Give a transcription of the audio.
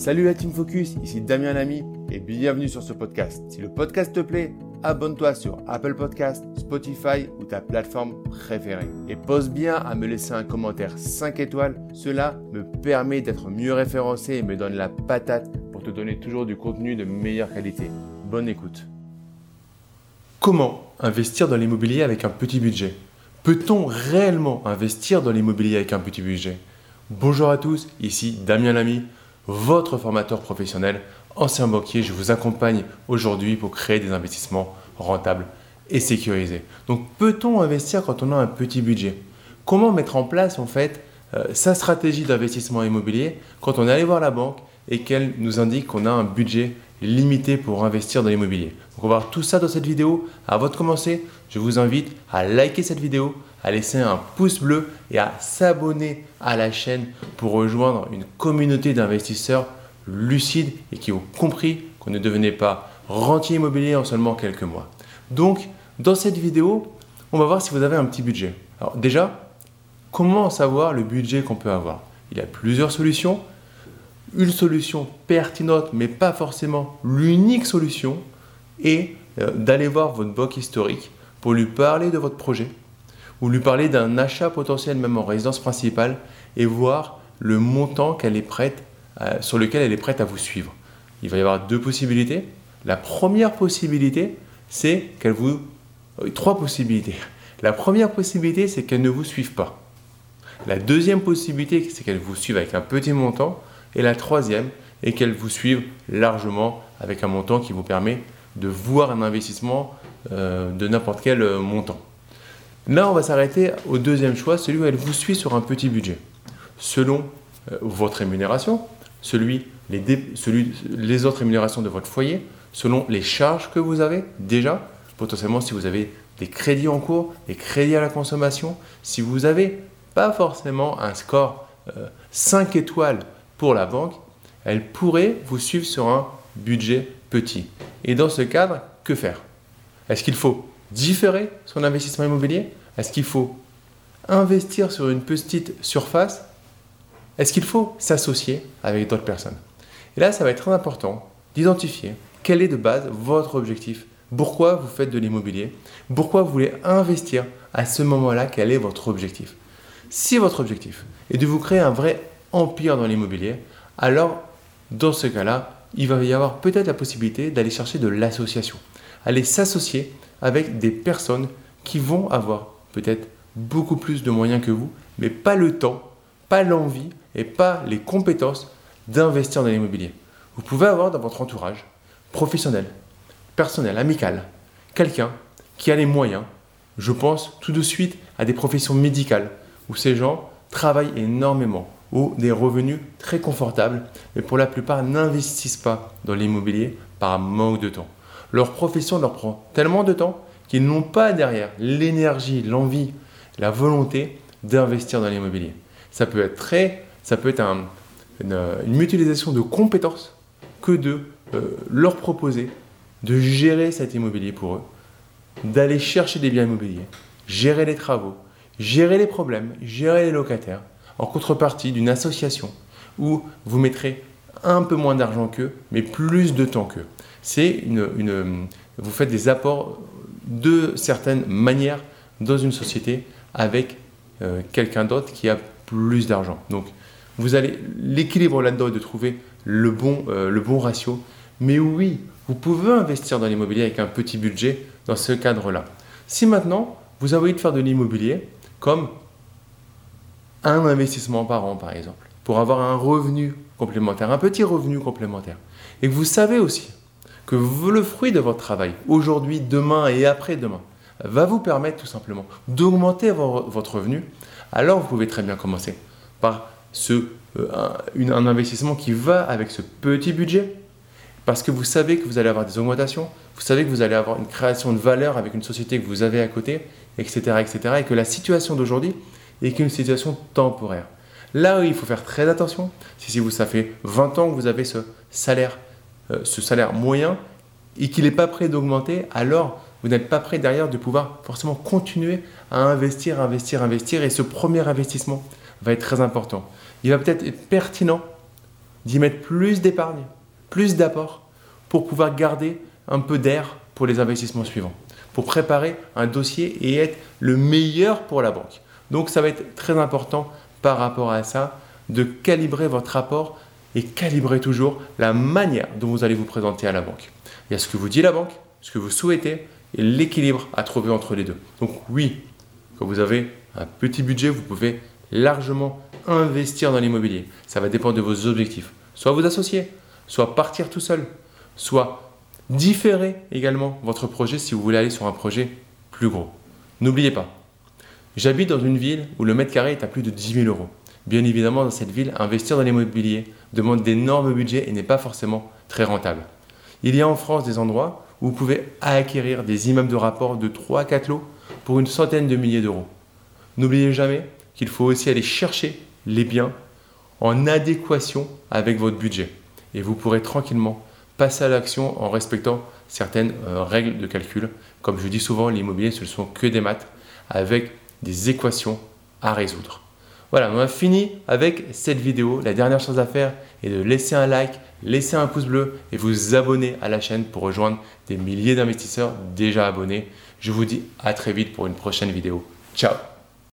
Salut la Team Focus, ici Damien Lamy et bienvenue sur ce podcast. Si le podcast te plaît, abonne-toi sur Apple Podcast, Spotify ou ta plateforme préférée. Et pose bien à me laisser un commentaire 5 étoiles, cela me permet d'être mieux référencé et me donne la patate pour te donner toujours du contenu de meilleure qualité. Bonne écoute. Comment investir dans l'immobilier avec un petit budget? Peut-on réellement investir dans l'immobilier avec un petit budget? Bonjour à tous, ici Damien Lamy votre formateur professionnel, ancien banquier. Je vous accompagne aujourd'hui pour créer des investissements rentables et sécurisés. Donc, peut-on investir quand on a un petit budget? Comment mettre en place en fait euh, sa stratégie d'investissement immobilier quand on est allé voir la banque et qu'elle nous indique qu'on a un budget limité pour investir dans l'immobilier. Donc on va voir tout ça dans cette vidéo. Avant de commencer, je vous invite à liker cette vidéo, à laisser un pouce bleu et à s'abonner à la chaîne pour rejoindre une communauté d'investisseurs lucides et qui ont compris qu'on ne devenait pas rentier immobilier en seulement quelques mois. Donc, dans cette vidéo, on va voir si vous avez un petit budget. Alors déjà, comment savoir le budget qu'on peut avoir? Il y a plusieurs solutions. Une solution pertinente, mais pas forcément l'unique solution, est euh, d'aller voir votre banque historique pour lui parler de votre projet, ou lui parler d'un achat potentiel même en résidence principale et voir le montant qu'elle est prête, euh, sur lequel elle est prête à vous suivre. Il va y avoir deux possibilités. La première possibilité, c'est qu'elle vous... Euh, trois possibilités. La première possibilité, c'est qu'elle ne vous suive pas. La deuxième possibilité, c'est qu'elle vous suive avec un petit montant. Et la troisième est qu'elle vous suive largement avec un montant qui vous permet de voir un investissement euh, de n'importe quel montant. Là, on va s'arrêter au deuxième choix, celui où elle vous suit sur un petit budget. Selon euh, votre rémunération, celui, les, autres rémunérations de votre foyer, selon les charges que vous avez déjà, potentiellement si vous avez des crédits en cours, des crédits à la consommation, si vous n'avez pas forcément un score 5 euh, étoiles pour la banque, elle pourrait vous suivre sur un budget petit. Et dans ce cadre, que faire? Est-ce qu'il faut différer son investissement immobilier? Est-ce qu'il faut investir sur une petite surface? Est-ce qu'il faut s'associer avec d'autres personnes? Et là, ça va être très important d'identifier quel est de base votre objectif. Pourquoi vous faites de l'immobilier? Pourquoi vous voulez investir à ce moment-là? Quel est votre objectif? Si votre objectif est de vous créer un vrai empire dans l'immobilier, alors dans ce cas-là, il va y avoir peut-être la possibilité d'aller chercher de l'association, aller s'associer avec des personnes qui vont avoir peut-être beaucoup plus de moyens que vous, mais pas le temps, pas l'envie et pas les compétences d'investir dans l'immobilier. Vous pouvez avoir dans votre entourage professionnel, personnel, amical, quelqu'un qui a les moyens. Je pense tout de suite à des professions médicales où ces gens travaillent énormément, ou des revenus très confortables, mais pour la plupart n'investissent pas dans l'immobilier par manque de temps. Leur profession leur prend tellement de temps qui n'ont pas derrière l'énergie, l'envie, la volonté d'investir dans l'immobilier. Ça peut être très, ça peut être une, mutualisation de compétences que de euh, leur proposer de gérer cet immobilier pour eux, d'aller chercher des biens immobiliers, gérer les travaux, gérer les problèmes, gérer les locataires, en contrepartie d'une association où vous mettrez un peu moins d'argent qu'eux, mais plus de temps qu'eux. C'est une, vous faites des apports de certaines manières dans une société avec euh, quelqu'un d'autre qui a plus d'argent. Donc, vous allez l'équilibre là-dedans est de trouver le bon, euh, le bon ratio. Mais oui, vous pouvez investir dans l'immobilier avec un petit budget dans ce cadre-là. Si maintenant, vous avez envie de faire de l'immobilier comme un investissement par an, par exemple, pour avoir un revenu complémentaire, un petit revenu complémentaire, et que vous savez aussi que le fruit de votre travail, aujourd'hui, demain et après-demain, va vous permettre tout simplement d'augmenter votre revenu, alors vous pouvez très bien commencer par ce, euh, un, un investissement qui va avec ce petit budget, parce que vous savez que vous allez avoir des augmentations, vous savez que vous allez avoir une création de valeur avec une société que vous avez à côté, etc., etc., et que la situation d'aujourd'hui est qu'une situation temporaire. Là où il faut faire très attention, si vous, ça fait 20 ans que vous avez ce salaire euh, ce salaire moyen et qu'il n'est pas prêt d'augmenter, alors vous n'êtes pas prêt derrière de pouvoir forcément continuer à investir, investir, investir. Et ce premier investissement va être très important. Il va peut-être être pertinent d'y mettre plus d'épargne, plus d'apport pour pouvoir garder un peu d'air pour les investissements suivants, pour préparer un dossier et être le meilleur pour la banque. Donc ça va être très important par rapport à ça de calibrer votre rapport et calibrer toujours la manière dont vous allez vous présenter à la banque. Il y a ce que vous dit la banque, ce que vous souhaitez et l'équilibre à trouver entre les deux. Donc oui, quand vous avez un petit budget, vous pouvez largement investir dans l'immobilier. Ça va dépendre de vos objectifs. Soit vous associer, soit partir tout seul, soit différer également votre projet si vous voulez aller sur un projet plus gros. N'oubliez pas, j'habite dans une ville où le mètre carré est à plus de 10 000 euros. Bien évidemment, dans cette ville, investir dans l'immobilier demande d'énormes budgets et n'est pas forcément très rentable. Il y a en France des endroits où vous pouvez acquérir des immeubles de rapport de 3 à 4 lots pour une centaine de milliers d'euros. N'oubliez jamais qu'il faut aussi aller chercher les biens en adéquation avec votre budget. Et vous pourrez tranquillement passer à l'action en respectant certaines euh, règles de calcul. Comme je dis souvent, l'immobilier, ce ne sont que des maths avec des équations à résoudre. Voilà, on a fini avec cette vidéo. La dernière chose à faire est de laisser un like, laisser un pouce bleu et vous abonner à la chaîne pour rejoindre des milliers d'investisseurs déjà abonnés. Je vous dis à très vite pour une prochaine vidéo. Ciao